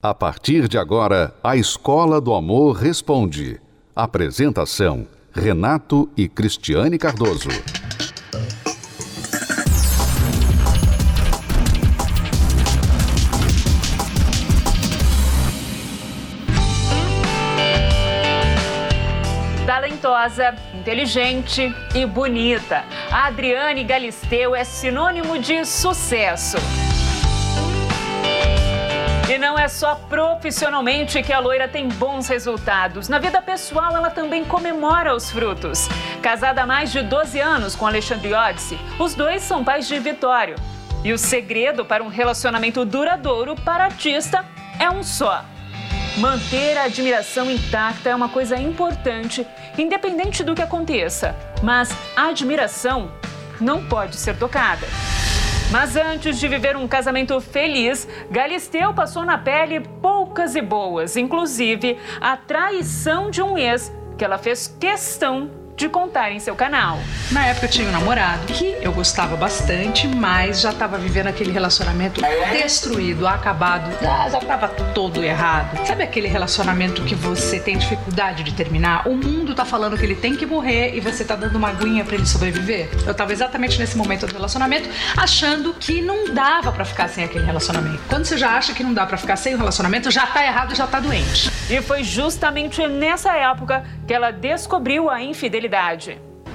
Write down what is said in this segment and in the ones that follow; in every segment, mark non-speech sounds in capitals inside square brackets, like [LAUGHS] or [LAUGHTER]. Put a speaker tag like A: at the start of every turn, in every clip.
A: A partir de agora, a Escola do Amor Responde. Apresentação: Renato e Cristiane Cardoso.
B: Talentosa, inteligente e bonita. A Adriane Galisteu é sinônimo de sucesso. E não é só profissionalmente que a loira tem bons resultados. Na vida pessoal, ela também comemora os frutos. Casada há mais de 12 anos com Alexandre Odisse, os dois são pais de Vitório. E o segredo para um relacionamento duradouro para artista é um só. Manter a admiração intacta é uma coisa importante, independente do que aconteça. Mas a admiração não pode ser tocada. Mas antes de viver um casamento feliz, Galisteu passou na pele poucas e boas, inclusive a traição de um ex que ela fez questão de contar em seu canal.
C: Na época eu tinha um namorado que eu gostava bastante, mas já estava vivendo aquele relacionamento destruído, acabado, já estava todo errado. Sabe aquele relacionamento que você tem dificuldade de terminar? O mundo tá falando que ele tem que morrer e você tá dando uma aguinha para ele sobreviver? Eu tava exatamente nesse momento do relacionamento, achando que não dava para ficar sem aquele relacionamento. Quando você já acha que não dá para ficar sem o relacionamento, já tá errado, já tá doente.
B: E foi justamente nessa época que ela descobriu a infidelidade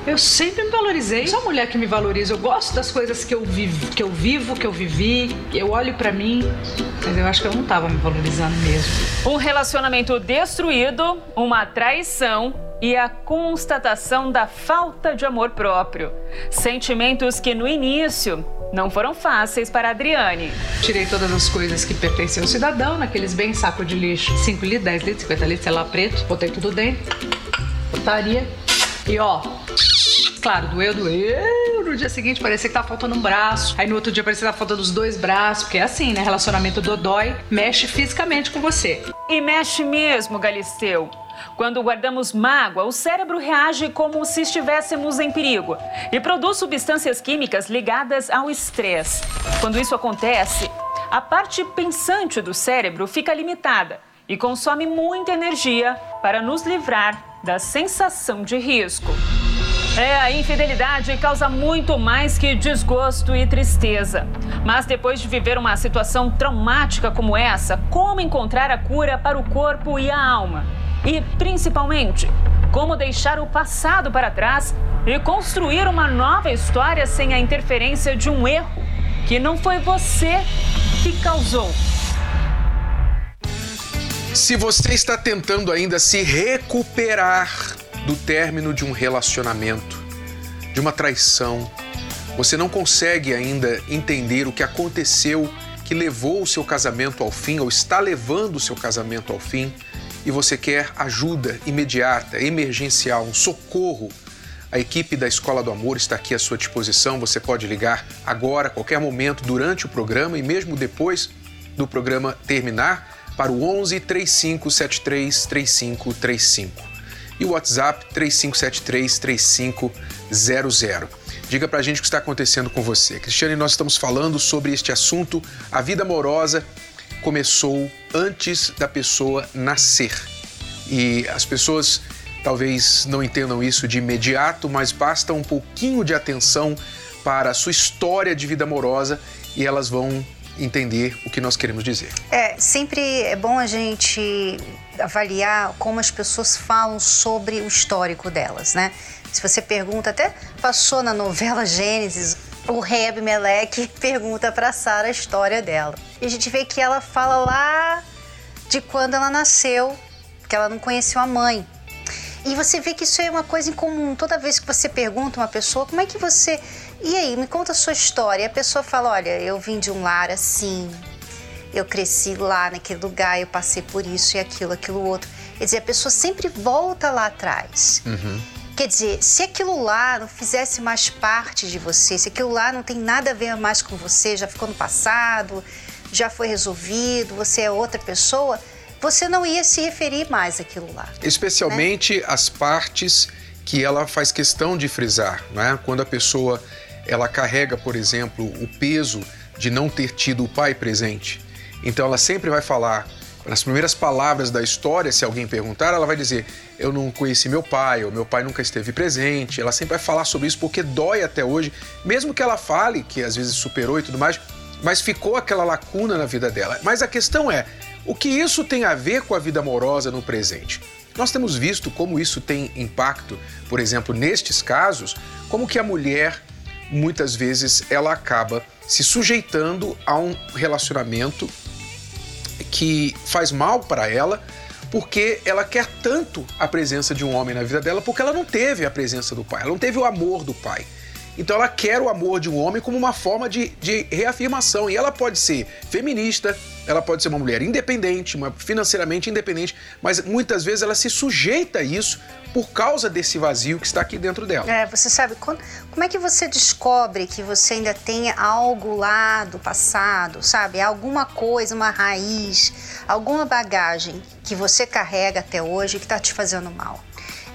C: eu sempre me valorizei. Sou a mulher que me valoriza. Eu gosto das coisas que eu vivo, que eu vivo, que eu vivi. Eu olho para mim, mas eu acho que eu não tava me valorizando mesmo.
B: Um relacionamento destruído, uma traição e a constatação da falta de amor próprio. Sentimentos que no início não foram fáceis para a Adriane.
C: Tirei todas as coisas que pertenciam ao cidadão, naqueles bem saco de lixo, 5 litros, 10 litros, 50 litros, sei lá, preto, botei tudo dentro putaria. E ó, claro, doeu, doeu. No dia seguinte parecia que tava faltando um braço. Aí no outro dia parecia que tava faltando os dois braços. Porque é assim, né? Relacionamento dodói mexe fisicamente com você.
B: E mexe mesmo, Galisteu. Quando guardamos mágoa, o cérebro reage como se estivéssemos em perigo e produz substâncias químicas ligadas ao estresse. Quando isso acontece, a parte pensante do cérebro fica limitada e consome muita energia para nos livrar da sensação de risco. É, a infidelidade causa muito mais que desgosto e tristeza. Mas depois de viver uma situação traumática como essa, como encontrar a cura para o corpo e a alma? E, principalmente, como deixar o passado para trás e construir uma nova história sem a interferência de um erro que não foi você que causou.
D: Se você está tentando ainda se recuperar do término de um relacionamento, de uma traição, você não consegue ainda entender o que aconteceu que levou o seu casamento ao fim ou está levando o seu casamento ao fim e você quer ajuda imediata, emergencial, um socorro, a equipe da Escola do Amor está aqui à sua disposição. Você pode ligar agora, a qualquer momento, durante o programa e mesmo depois do programa terminar para o 11 3573 3535 e o WhatsApp 3573 3500. Diga pra gente o que está acontecendo com você. Cristiane, nós estamos falando sobre este assunto. A vida amorosa começou antes da pessoa nascer. E as pessoas talvez não entendam isso de imediato, mas basta um pouquinho de atenção para a sua história de vida amorosa e elas vão entender o que nós queremos dizer.
E: É, sempre é bom a gente avaliar como as pessoas falam sobre o histórico delas, né? Se você pergunta, até passou na novela Gênesis, o rei Abimeleque pergunta para Sara a história dela. E a gente vê que ela fala lá de quando ela nasceu, que ela não conheceu a mãe. E você vê que isso é uma coisa em comum. Toda vez que você pergunta uma pessoa, como é que você e aí, me conta a sua história. E a pessoa fala: Olha, eu vim de um lar assim, eu cresci lá naquele lugar, eu passei por isso e aquilo, aquilo outro. Quer dizer, a pessoa sempre volta lá atrás. Uhum. Quer dizer, se aquilo lá não fizesse mais parte de você, se aquilo lá não tem nada a ver mais com você, já ficou no passado, já foi resolvido, você é outra pessoa, você não ia se referir mais àquilo lá.
D: Especialmente né? as partes que ela faz questão de frisar, né? Quando a pessoa ela carrega, por exemplo, o peso de não ter tido o pai presente. Então ela sempre vai falar Nas primeiras palavras da história, se alguém perguntar, ela vai dizer: Eu não conheci meu pai, ou meu pai nunca esteve presente. Ela sempre vai falar sobre isso porque dói até hoje, mesmo que ela fale que às vezes superou e tudo mais, mas ficou aquela lacuna na vida dela. Mas a questão é: o que isso tem a ver com a vida amorosa no presente? Nós temos visto como isso tem impacto, por exemplo, nestes casos, como que a mulher muitas vezes ela acaba se sujeitando a um relacionamento que faz mal para ela, porque ela quer tanto a presença de um homem na vida dela, porque ela não teve a presença do pai, ela não teve o amor do pai. Então ela quer o amor de um homem como uma forma de, de reafirmação. E ela pode ser feminista, ela pode ser uma mulher independente, uma financeiramente independente, mas muitas vezes ela se sujeita a isso por causa desse vazio que está aqui dentro dela.
E: É, você sabe, quando, como é que você descobre que você ainda tem algo lá do passado, sabe? Alguma coisa, uma raiz, alguma bagagem que você carrega até hoje que está te fazendo mal.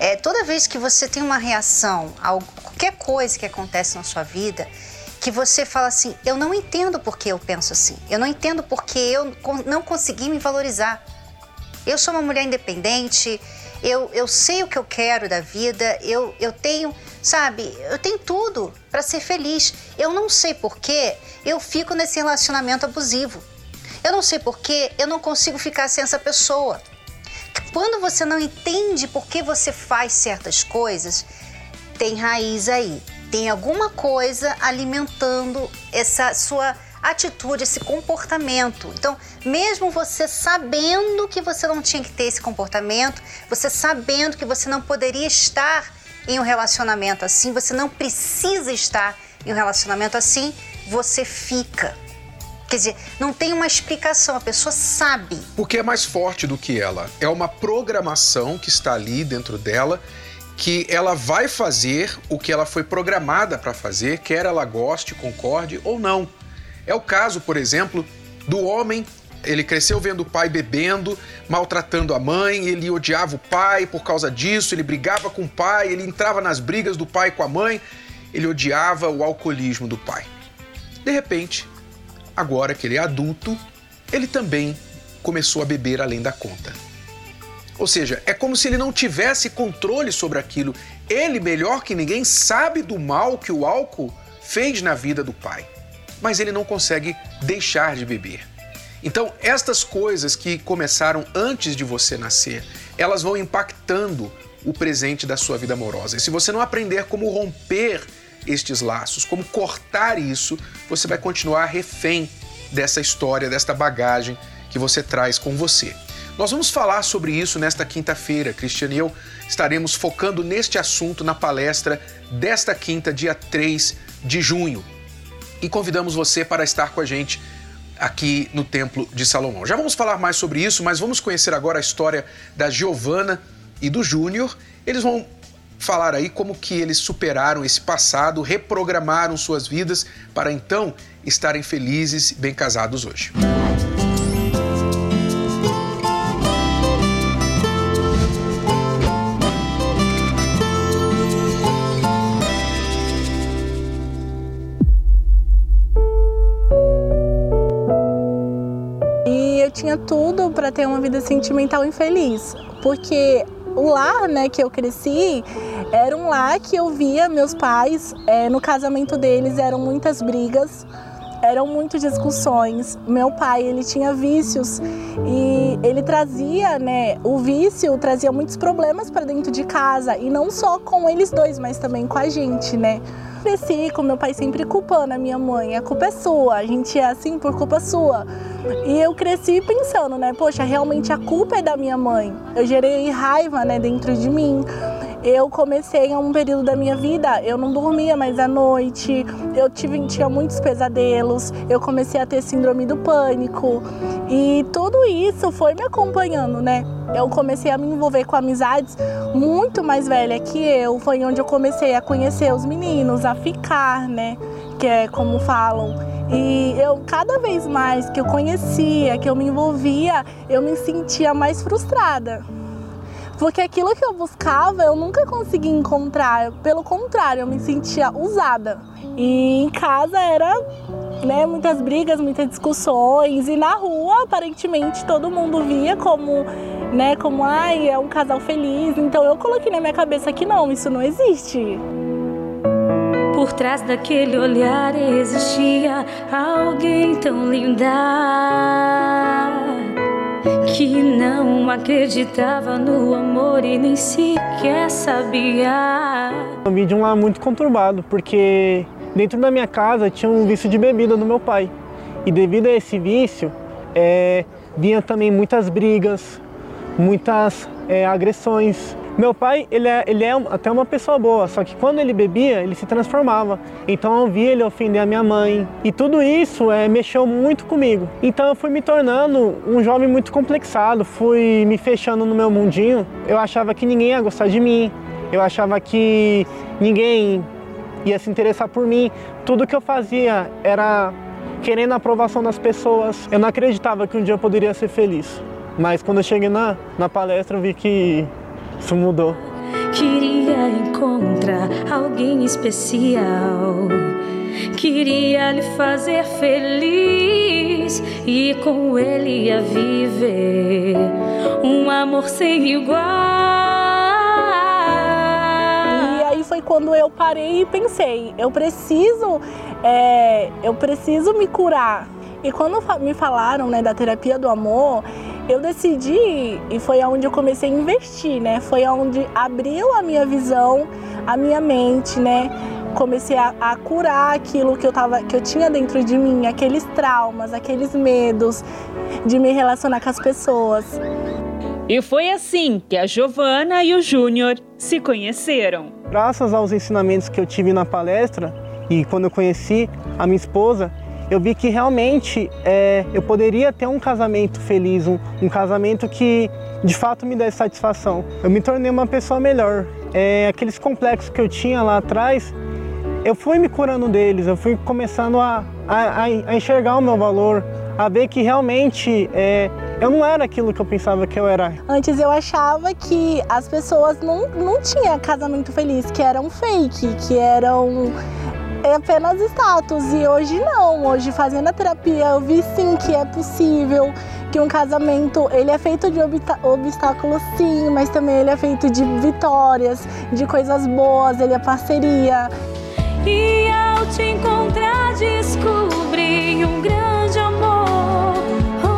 E: É, toda vez que você tem uma reação a qualquer coisa que acontece na sua vida, que você fala assim: eu não entendo por que eu penso assim, eu não entendo porque eu não consegui me valorizar. Eu sou uma mulher independente, eu, eu sei o que eu quero da vida, eu, eu tenho, sabe, eu tenho tudo para ser feliz. Eu não sei por que eu fico nesse relacionamento abusivo. Eu não sei por que eu não consigo ficar sem essa pessoa. Quando você não entende por que você faz certas coisas, tem raiz aí. Tem alguma coisa alimentando essa sua atitude, esse comportamento. Então, mesmo você sabendo que você não tinha que ter esse comportamento, você sabendo que você não poderia estar em um relacionamento assim, você não precisa estar em um relacionamento assim, você fica. Quer dizer, não tem uma explicação, a pessoa sabe.
D: Porque é mais forte do que ela. É uma programação que está ali dentro dela que ela vai fazer o que ela foi programada para fazer, quer ela goste, concorde ou não. É o caso, por exemplo, do homem. Ele cresceu vendo o pai bebendo, maltratando a mãe, ele odiava o pai por causa disso, ele brigava com o pai, ele entrava nas brigas do pai com a mãe, ele odiava o alcoolismo do pai. De repente, agora que ele é adulto, ele também começou a beber além da conta. Ou seja, é como se ele não tivesse controle sobre aquilo. Ele, melhor que ninguém, sabe do mal que o álcool fez na vida do pai, mas ele não consegue deixar de beber. Então, estas coisas que começaram antes de você nascer, elas vão impactando o presente da sua vida amorosa. E se você não aprender como romper estes laços, como cortar isso, você vai continuar refém dessa história, desta bagagem que você traz com você. Nós vamos falar sobre isso nesta quinta-feira. Cristiane e eu estaremos focando neste assunto na palestra desta quinta, dia 3 de junho. E convidamos você para estar com a gente aqui no Templo de Salomão. Já vamos falar mais sobre isso, mas vamos conhecer agora a história da Giovana e do Júnior. Eles vão falar aí como que eles superaram esse passado, reprogramaram suas vidas para então estarem felizes, bem casados hoje.
F: E eu tinha tudo para ter uma vida sentimental infeliz, porque o lar né, que eu cresci era um lar que eu via meus pais, é, no casamento deles eram muitas brigas, eram muitas discussões. Meu pai, ele tinha vícios e ele trazia, né, o vício trazia muitos problemas para dentro de casa e não só com eles dois, mas também com a gente, né? Cresci com meu pai sempre culpando a minha mãe, a culpa é sua, a gente é assim por culpa sua. E eu cresci pensando, né, poxa, realmente a culpa é da minha mãe. Eu gerei raiva, né, dentro de mim eu comecei a um período da minha vida, eu não dormia mais à noite, eu tive, tinha muitos pesadelos, eu comecei a ter síndrome do pânico e tudo isso foi me acompanhando, né? Eu comecei a me envolver com amizades muito mais velha que eu, foi onde eu comecei a conhecer os meninos, a ficar, né? Que é como falam. E eu, cada vez mais que eu conhecia, que eu me envolvia, eu me sentia mais frustrada. Porque aquilo que eu buscava eu nunca consegui encontrar. Pelo contrário, eu me sentia usada. E em casa era né, muitas brigas, muitas discussões e na rua aparentemente todo mundo via como, né, como ai, é um casal feliz. Então eu coloquei na minha cabeça que não, isso não existe.
G: Por trás daquele olhar existia alguém tão linda que não acreditava no amor e nem sequer sabia.
H: Eu vim de um lar muito conturbado, porque dentro da minha casa tinha um vício de bebida do meu pai. E devido a esse vício, é, vinha também muitas brigas, muitas é, agressões. Meu pai, ele é, ele é até uma pessoa boa, só que quando ele bebia, ele se transformava. Então eu via ele ofender a minha mãe. E tudo isso é, mexeu muito comigo. Então eu fui me tornando um jovem muito complexado, fui me fechando no meu mundinho. Eu achava que ninguém ia gostar de mim, eu achava que ninguém ia se interessar por mim. Tudo que eu fazia era querendo a aprovação das pessoas. Eu não acreditava que um dia eu poderia ser feliz. Mas quando eu cheguei na, na palestra, eu vi que isso mudou.
G: Queria encontrar alguém especial. Queria lhe fazer feliz e com ele ia viver um amor sem igual.
F: E aí foi quando eu parei e pensei, eu preciso, é, eu preciso me curar. E quando me falaram né, da terapia do amor, eu decidi e foi aonde eu comecei a investir, né? Foi aonde abriu a minha visão, a minha mente, né? Comecei a, a, curar aquilo que eu tava, que eu tinha dentro de mim, aqueles traumas, aqueles medos de me relacionar com as pessoas.
B: E foi assim que a Giovana e o Júnior se conheceram.
H: Graças aos ensinamentos que eu tive na palestra e quando eu conheci a minha esposa, eu vi que realmente é, eu poderia ter um casamento feliz, um, um, casamento que de fato me desse satisfação. Eu me tornei uma pessoa melhor. É, aqueles complexos que eu tinha lá atrás, eu fui me curando deles, eu fui começando a, a, a enxergar o meu valor, a ver que realmente é, eu não era aquilo que eu pensava que eu era.
F: Antes eu achava que as pessoas não, não tinham casamento feliz, que eram fake, que eram é apenas status. E hoje não. Hoje fazendo a terapia eu vi sim que é possível, que um casamento ele é feito de obstáculos sim, mas também ele é feito de vitórias, de coisas boas, ele é parceria.
G: E ao te encontrar descobri um grande amor. Oh,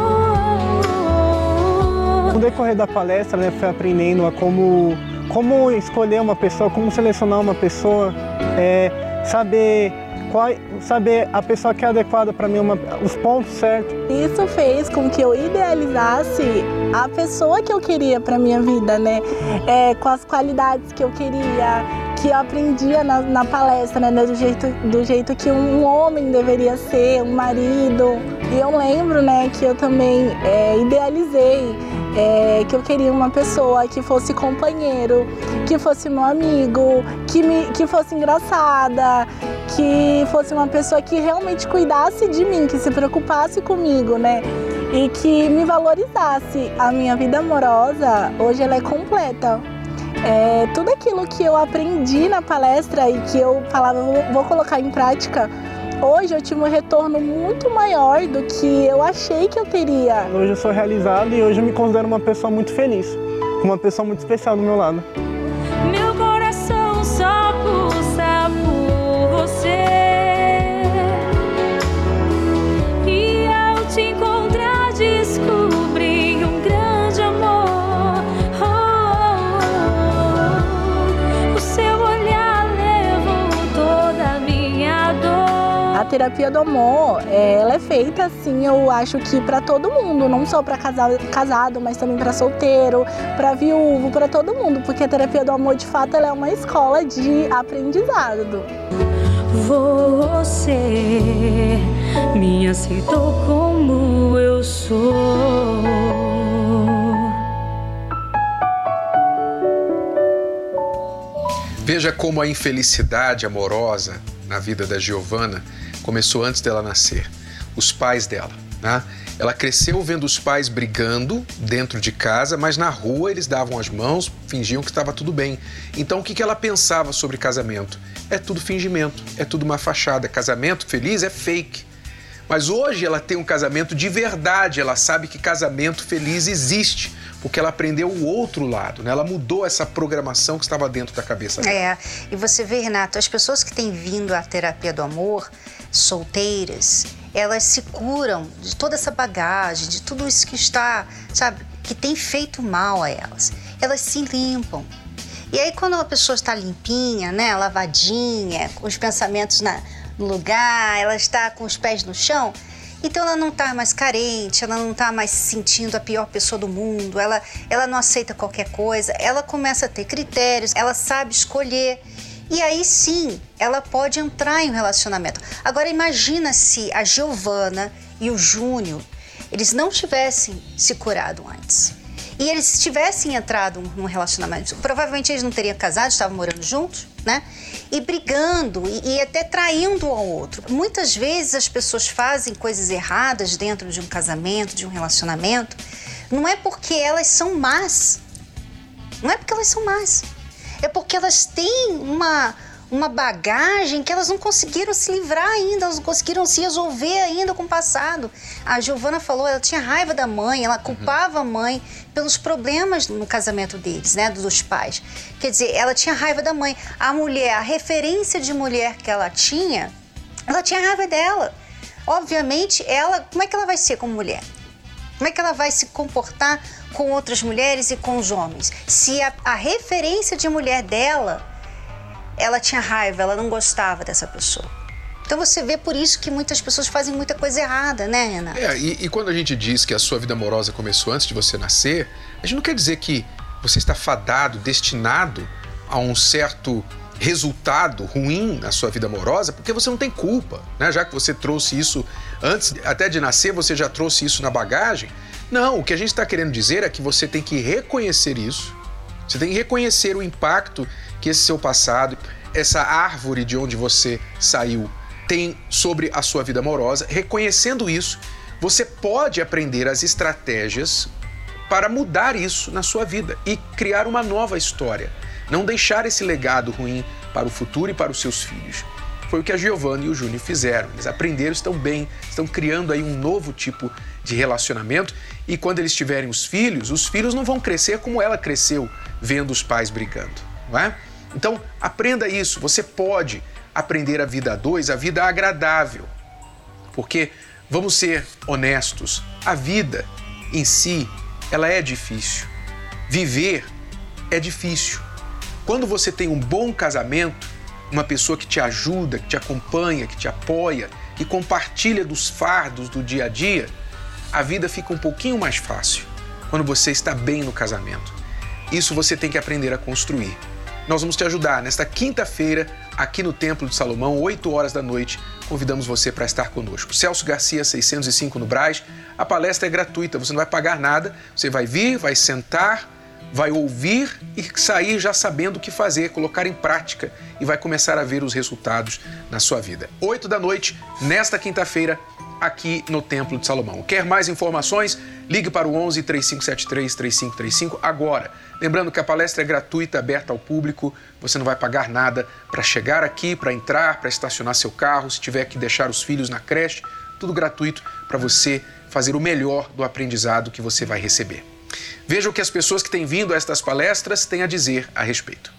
H: oh, oh. No decorrer da palestra, né, fui aprendendo a como como escolher uma pessoa, como selecionar uma pessoa. É, saber qual, saber a pessoa que é adequada para mim, uma, os pontos certos.
F: Isso fez com que eu idealizasse a pessoa que eu queria para minha vida, né? É, com as qualidades que eu queria, que eu aprendia na, na palestra, né? Do jeito, do jeito que um homem deveria ser, um marido. E eu lembro, né, que eu também é, idealizei é, que eu queria uma pessoa que fosse companheiro, que fosse meu amigo, que, me, que fosse engraçada, que fosse uma pessoa que realmente cuidasse de mim, que se preocupasse comigo, né? E que me valorizasse. A minha vida amorosa, hoje ela é completa. É, tudo aquilo que eu aprendi na palestra e que eu falava, vou, vou colocar em prática, hoje eu tive um retorno muito maior do que eu achei que eu teria.
H: Hoje eu sou realizado e hoje eu me considero uma pessoa muito feliz, uma pessoa muito especial do meu lado.
F: Terapia do amor, ela é feita assim, eu acho que para todo mundo, não só para casado, casado, mas também para solteiro, para viúvo, para todo mundo, porque a terapia do amor, de fato, ela é uma escola de aprendizado.
G: Você me aceitou como eu sou.
D: Veja como a infelicidade amorosa na vida da Giovana começou antes dela nascer. Os pais dela, né? Ela cresceu vendo os pais brigando dentro de casa, mas na rua eles davam as mãos, fingiam que estava tudo bem. Então o que ela pensava sobre casamento? É tudo fingimento, é tudo uma fachada. Casamento feliz é fake. Mas hoje ela tem um casamento de verdade, ela sabe que casamento feliz existe, porque ela aprendeu o outro lado, né? Ela mudou essa programação que estava dentro da cabeça dela.
E: É, e você vê, Renato, as pessoas que têm vindo à terapia do amor, solteiras, elas se curam de toda essa bagagem, de tudo isso que está, sabe, que tem feito mal a elas. Elas se limpam. E aí, quando a pessoa está limpinha, né, lavadinha, com os pensamentos na, no lugar, ela está com os pés no chão, então ela não está mais carente, ela não está mais se sentindo a pior pessoa do mundo, ela, ela não aceita qualquer coisa, ela começa a ter critérios, ela sabe escolher. E aí sim, ela pode entrar em um relacionamento. Agora imagina se a Giovana e o Júnior, eles não tivessem se curado antes. E eles tivessem entrado num relacionamento, provavelmente eles não teriam casado, estavam morando juntos, né? E brigando e, e até traindo um ao outro. Muitas vezes as pessoas fazem coisas erradas dentro de um casamento, de um relacionamento, não é porque elas são más. Não é porque elas são más é porque elas têm uma, uma bagagem que elas não conseguiram se livrar ainda, elas não conseguiram se resolver ainda com o passado. A Giovana falou, ela tinha raiva da mãe, ela culpava a mãe pelos problemas no casamento deles, né, dos pais. Quer dizer, ela tinha raiva da mãe. A mulher, a referência de mulher que ela tinha, ela tinha raiva dela. Obviamente, ela, como é que ela vai ser como mulher? Como é que ela vai se comportar com outras mulheres e com os homens? Se a, a referência de mulher dela, ela tinha raiva, ela não gostava dessa pessoa. Então você vê por isso que muitas pessoas fazem muita coisa errada, né, Renato?
D: É, e, e, quando a gente diz que a sua vida amorosa começou antes de você nascer, a gente não quer dizer que você está fadado, destinado a um certo resultado ruim na sua vida amorosa, porque você não tem culpa, né? Já que você trouxe isso antes até de nascer, você já trouxe isso na bagagem. Não, o que a gente está querendo dizer é que você tem que reconhecer isso. Você tem que reconhecer o impacto que esse seu passado, essa árvore de onde você saiu, tem sobre a sua vida amorosa. Reconhecendo isso, você pode aprender as estratégias para mudar isso na sua vida e criar uma nova história não deixar esse legado ruim para o futuro e para os seus filhos. Foi o que a Giovanna e o Júnior fizeram. Eles aprenderam, estão bem, estão criando aí um novo tipo de relacionamento e quando eles tiverem os filhos, os filhos não vão crescer como ela cresceu vendo os pais brigando, não é? Então, aprenda isso. Você pode aprender a vida a dois, a vida agradável. Porque, vamos ser honestos, a vida em si, ela é difícil. Viver é difícil. Quando você tem um bom casamento, uma pessoa que te ajuda, que te acompanha, que te apoia e compartilha dos fardos do dia a dia, a vida fica um pouquinho mais fácil quando você está bem no casamento. Isso você tem que aprender a construir. Nós vamos te ajudar nesta quinta-feira aqui no Templo de Salomão, 8 horas da noite. Convidamos você para estar conosco. Celso Garcia, 605 no Braz. A palestra é gratuita, você não vai pagar nada. Você vai vir, vai sentar, vai ouvir e sair já sabendo o que fazer, colocar em prática e vai começar a ver os resultados na sua vida. 8 da noite, nesta quinta-feira, aqui no Templo de Salomão. Quer mais informações? Ligue para o 11 3573 3535 agora. Lembrando que a palestra é gratuita, aberta ao público, você não vai pagar nada para chegar aqui, para entrar, para estacionar seu carro, se tiver que deixar os filhos na creche, tudo gratuito para você fazer o melhor do aprendizado que você vai receber. Veja o que as pessoas que têm vindo a estas palestras têm a dizer a respeito.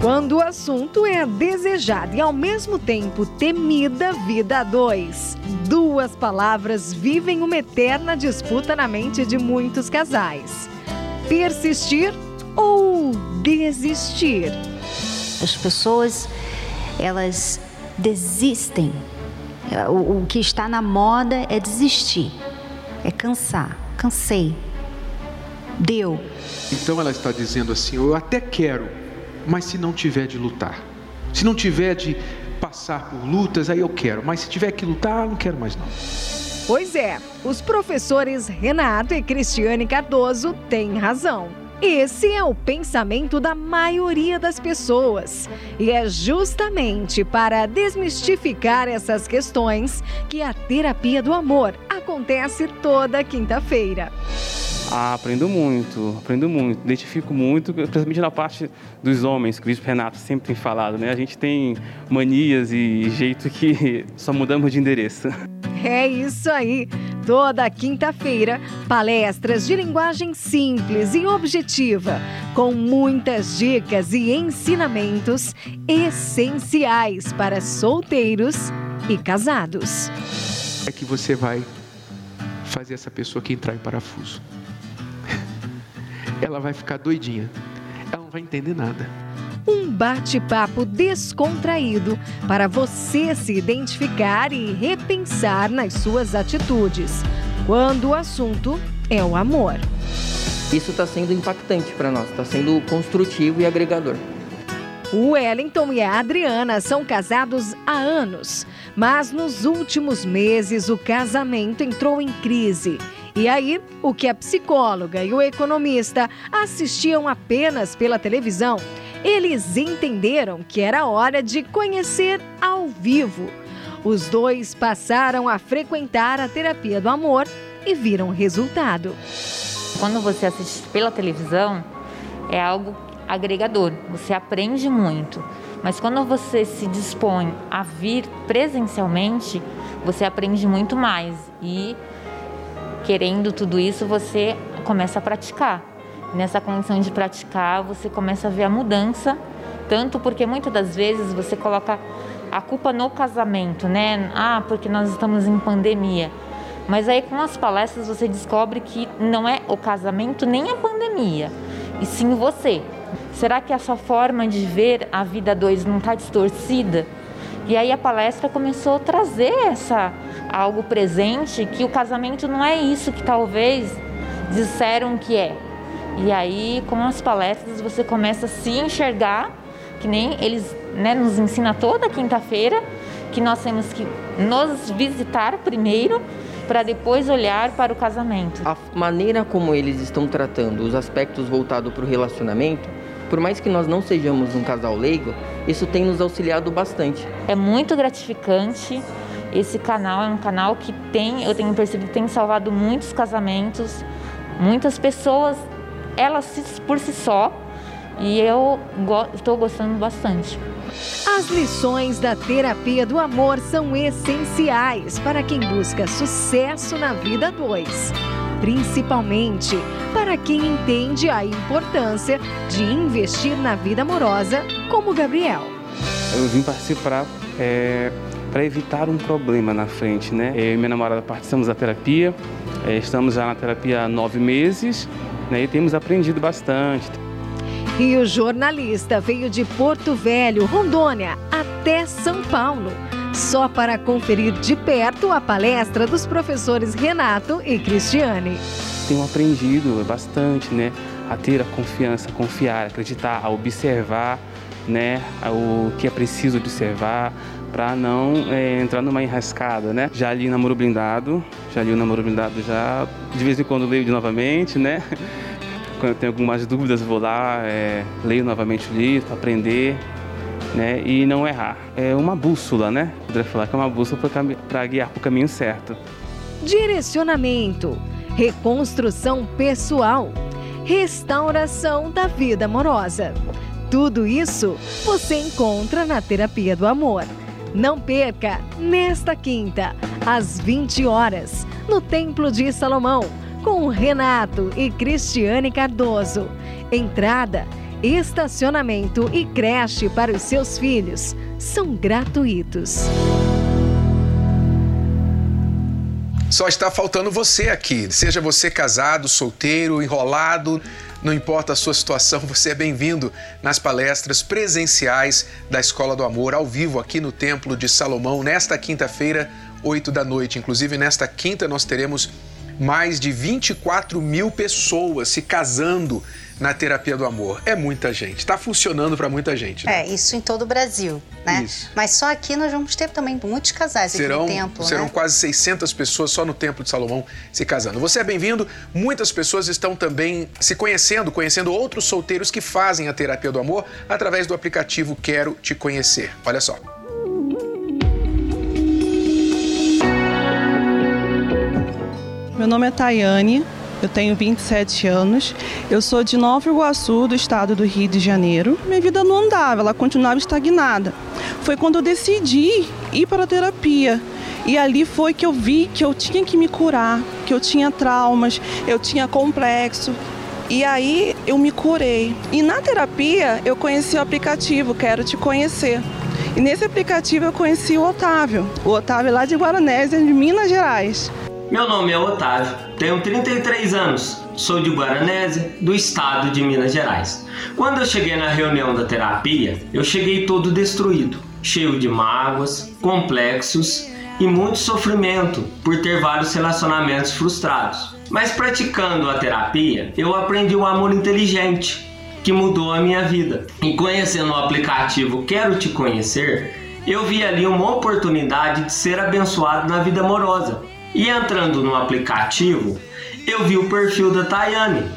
I: Quando o assunto é a desejada e ao mesmo tempo temida vida a dois, duas palavras vivem uma eterna disputa na mente de muitos casais: persistir ou desistir.
J: As pessoas elas desistem o, o que está na moda é desistir, é cansar. Cansei. Deu.
D: Então ela está dizendo assim: eu até quero, mas se não tiver de lutar, se não tiver de passar por lutas, aí eu quero, mas se tiver que lutar, não quero mais não.
I: Pois é, os professores Renato e Cristiane Cardoso têm razão. Esse é o pensamento da maioria das pessoas. E é justamente para desmistificar essas questões que a terapia do amor acontece toda quinta-feira.
K: Ah, aprendo muito, aprendo muito, identifico muito, principalmente na parte dos homens, que o Bispo Renato sempre tem falado, né? A gente tem manias e jeito que [LAUGHS] só mudamos de endereço.
I: É isso aí! Toda quinta-feira, palestras de linguagem simples e objetiva, com muitas dicas e ensinamentos essenciais para solteiros e casados.
D: É que você vai fazer essa pessoa que entrar em parafuso. Ela vai ficar doidinha. Ela não vai entender nada.
I: Um bate-papo descontraído para você se identificar e repensar nas suas atitudes, quando o assunto é o amor.
L: Isso está sendo impactante para nós, está sendo construtivo e agregador.
I: O Wellington e a Adriana são casados há anos, mas nos últimos meses o casamento entrou em crise. E aí, o que a psicóloga e o economista assistiam apenas pela televisão, eles entenderam que era hora de conhecer ao vivo. Os dois passaram a frequentar a terapia do amor e viram resultado.
M: Quando você assiste pela televisão, é algo agregador, você aprende muito. Mas quando você se dispõe a vir presencialmente, você aprende muito mais e querendo tudo isso, você começa a praticar. Nessa condição de praticar, você começa a ver a mudança, tanto porque muitas das vezes você coloca a culpa no casamento, né? Ah, porque nós estamos em pandemia. Mas aí com as palestras você descobre que não é o casamento nem a pandemia, e sim você. Será que a sua forma de ver a vida dois não está distorcida? E aí a palestra começou a trazer essa algo presente que o casamento não é isso que talvez disseram que é. E aí com as palestras você começa a se enxergar que nem eles né, nos ensina toda quinta-feira que nós temos que nos visitar primeiro para depois olhar para o casamento.
L: A maneira como eles estão tratando os aspectos voltados para o relacionamento por mais que nós não sejamos um casal leigo, isso tem nos auxiliado bastante.
M: É muito gratificante. Esse canal é um canal que tem, eu tenho percebido tem salvado muitos casamentos, muitas pessoas, elas por si só, e eu estou gostando bastante.
I: As lições da terapia do amor são essenciais para quem busca sucesso na vida dois principalmente para quem entende a importância de investir na vida amorosa, como Gabriel.
K: Eu vim participar é, para evitar um problema na frente, né? Eu e minha namorada participamos da terapia, é, estamos já na terapia há nove meses né, e temos aprendido bastante.
I: E o jornalista veio de Porto Velho, Rondônia, até São Paulo só para conferir de perto a palestra dos professores Renato e Cristiane.
K: Tenho aprendido bastante, né? A ter a confiança, a confiar, a acreditar, a observar, né? O que é preciso observar para não é, entrar numa enrascada, né? Já li Namoro Blindado, já li o Namoro Blindado já, de vez em quando leio de novamente, né? [LAUGHS] Quando eu tenho algumas dúvidas, vou lá, é, leio novamente o livro aprender, né, e não errar. É uma bússola, né? Poderia falar que é uma bússola para guiar para o caminho certo.
I: Direcionamento, reconstrução pessoal, restauração da vida amorosa. Tudo isso você encontra na Terapia do Amor. Não perca nesta quinta, às 20 horas, no Templo de Salomão, com Renato e Cristiane Cardoso. Entrada estacionamento e creche para os seus filhos são gratuitos.
D: Só está faltando você aqui. Seja você casado, solteiro, enrolado, não importa a sua situação, você é bem-vindo nas palestras presenciais da Escola do Amor, ao vivo aqui no Templo de Salomão, nesta quinta-feira, 8 da noite. Inclusive, nesta quinta, nós teremos mais de 24 mil pessoas se casando na terapia do amor. É muita gente, está funcionando para muita gente.
E: Né? É, isso em todo o Brasil, né? Isso. Mas só aqui nós vamos ter também muitos casais
D: serão,
E: aqui no templo,
D: Serão
E: né?
D: quase 600 pessoas só no Templo de Salomão se casando. Você é bem-vindo. Muitas pessoas estão também se conhecendo, conhecendo outros solteiros que fazem a terapia do amor através do aplicativo Quero Te Conhecer. Olha só.
N: Meu nome é Tayane, eu tenho 27 anos, eu sou de Nova Iguaçu, do estado do Rio de Janeiro. Minha vida não andava, ela continuava estagnada. Foi quando eu decidi ir para a terapia. E ali foi que eu vi que eu tinha que me curar, que eu tinha traumas, eu tinha complexo. E aí eu me curei. E na terapia eu conheci o aplicativo Quero Te Conhecer. E nesse aplicativo eu conheci o Otávio. O Otávio lá de Guaranésia, de Minas Gerais.
O: Meu nome é Otávio, tenho 33 anos, sou de Guaranésia, do estado de Minas Gerais. Quando eu cheguei na reunião da terapia, eu cheguei todo destruído, cheio de mágoas, complexos e muito sofrimento por ter vários relacionamentos frustrados. Mas praticando a terapia, eu aprendi o amor inteligente, que mudou a minha vida. E conhecendo o aplicativo Quero Te Conhecer, eu vi ali uma oportunidade de ser abençoado na vida amorosa. E entrando no aplicativo, eu vi o perfil da Tayane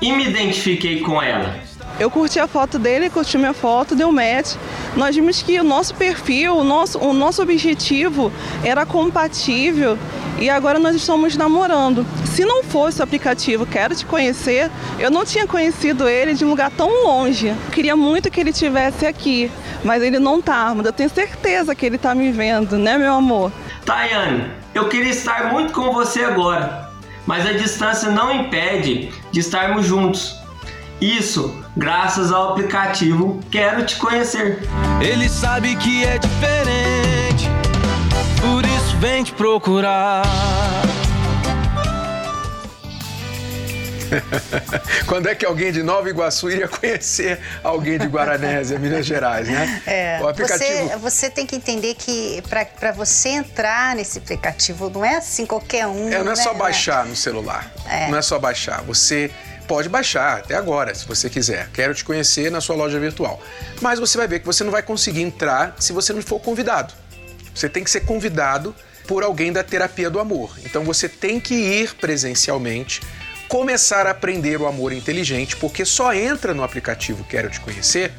O: e me identifiquei com ela.
N: Eu curti a foto dele, curti minha foto, deu match. Nós vimos que o nosso perfil, o nosso, o nosso objetivo era compatível e agora nós estamos namorando. Se não fosse o aplicativo Quero Te Conhecer, eu não tinha conhecido ele de um lugar tão longe. Queria muito que ele estivesse aqui, mas ele não tá. Mas eu tenho certeza que ele tá me vendo, né, meu amor?
O: Tayane, eu queria estar muito com você agora, mas a distância não impede de estarmos juntos. Isso graças ao aplicativo Quero Te Conhecer.
P: Ele sabe que é diferente, por isso vem te procurar. [LAUGHS]
D: Quando é que alguém de Nova Iguaçu iria conhecer alguém de Guaranésia, Minas Gerais, né? [LAUGHS]
E: É, o aplicativo... você, você tem que entender que para você entrar nesse aplicativo não é assim qualquer um.
D: É, não é
E: né?
D: só baixar no celular.
E: É.
D: Não é só baixar. Você pode baixar até agora, se você quiser. Quero te conhecer na sua loja virtual. Mas você vai ver que você não vai conseguir entrar se você não for convidado. Você tem que ser convidado por alguém da terapia do amor. Então você tem que ir presencialmente, começar a aprender o amor inteligente, porque só entra no aplicativo Quero Te Conhecer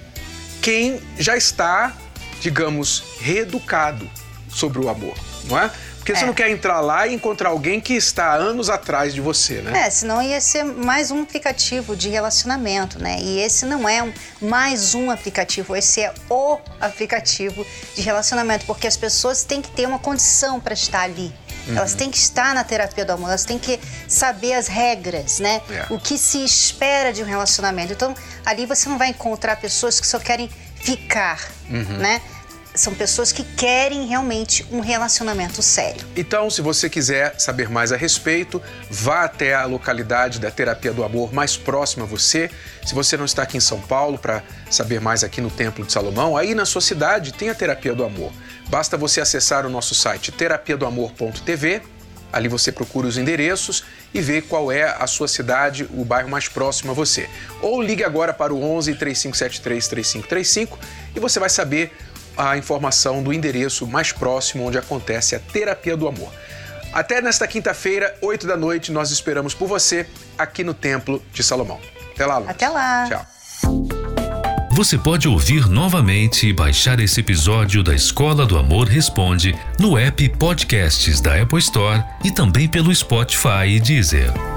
D: quem já está, digamos, reeducado sobre o amor, não é? Porque você
E: É.
D: não quer entrar lá e encontrar alguém que está anos atrás de você, né?
E: É, senão ia ser mais um aplicativo de relacionamento, né? E esse não é um, mais um aplicativo, esse é o aplicativo de relacionamento, porque as pessoas têm que ter uma condição para estar ali. Elas
Q: Uhum.
E: têm que estar na terapia do amor, elas têm que saber as regras, né?
Q: É.
E: O que se espera de um relacionamento. Então, ali você não vai encontrar pessoas que só querem ficar,
D: Uhum.
E: né? São pessoas que querem realmente um relacionamento sério.
D: Então, se você quiser saber mais a respeito, vá até a localidade da Terapia do Amor mais próxima a você. Se você não está aqui em São Paulo para saber mais aqui no Templo de Salomão, aí na sua cidade tem a Terapia do Amor. Basta você acessar o nosso site terapiadoamor.tv. Ali você procura os endereços e vê qual é a sua cidade, o bairro mais próximo a você. Ou ligue agora para o 11 3573 3535 e você vai saber a informação do endereço mais próximo onde acontece a terapia do amor. Até nesta quinta-feira, 8 da noite, nós esperamos por você aqui no Templo de Salomão. Até lá, Luz.
E: Até lá.
D: Tchau.
R: Você pode ouvir novamente e baixar esse episódio da Escola do Amor Responde no app Podcasts da Apple Store e também pelo Spotify e Deezer.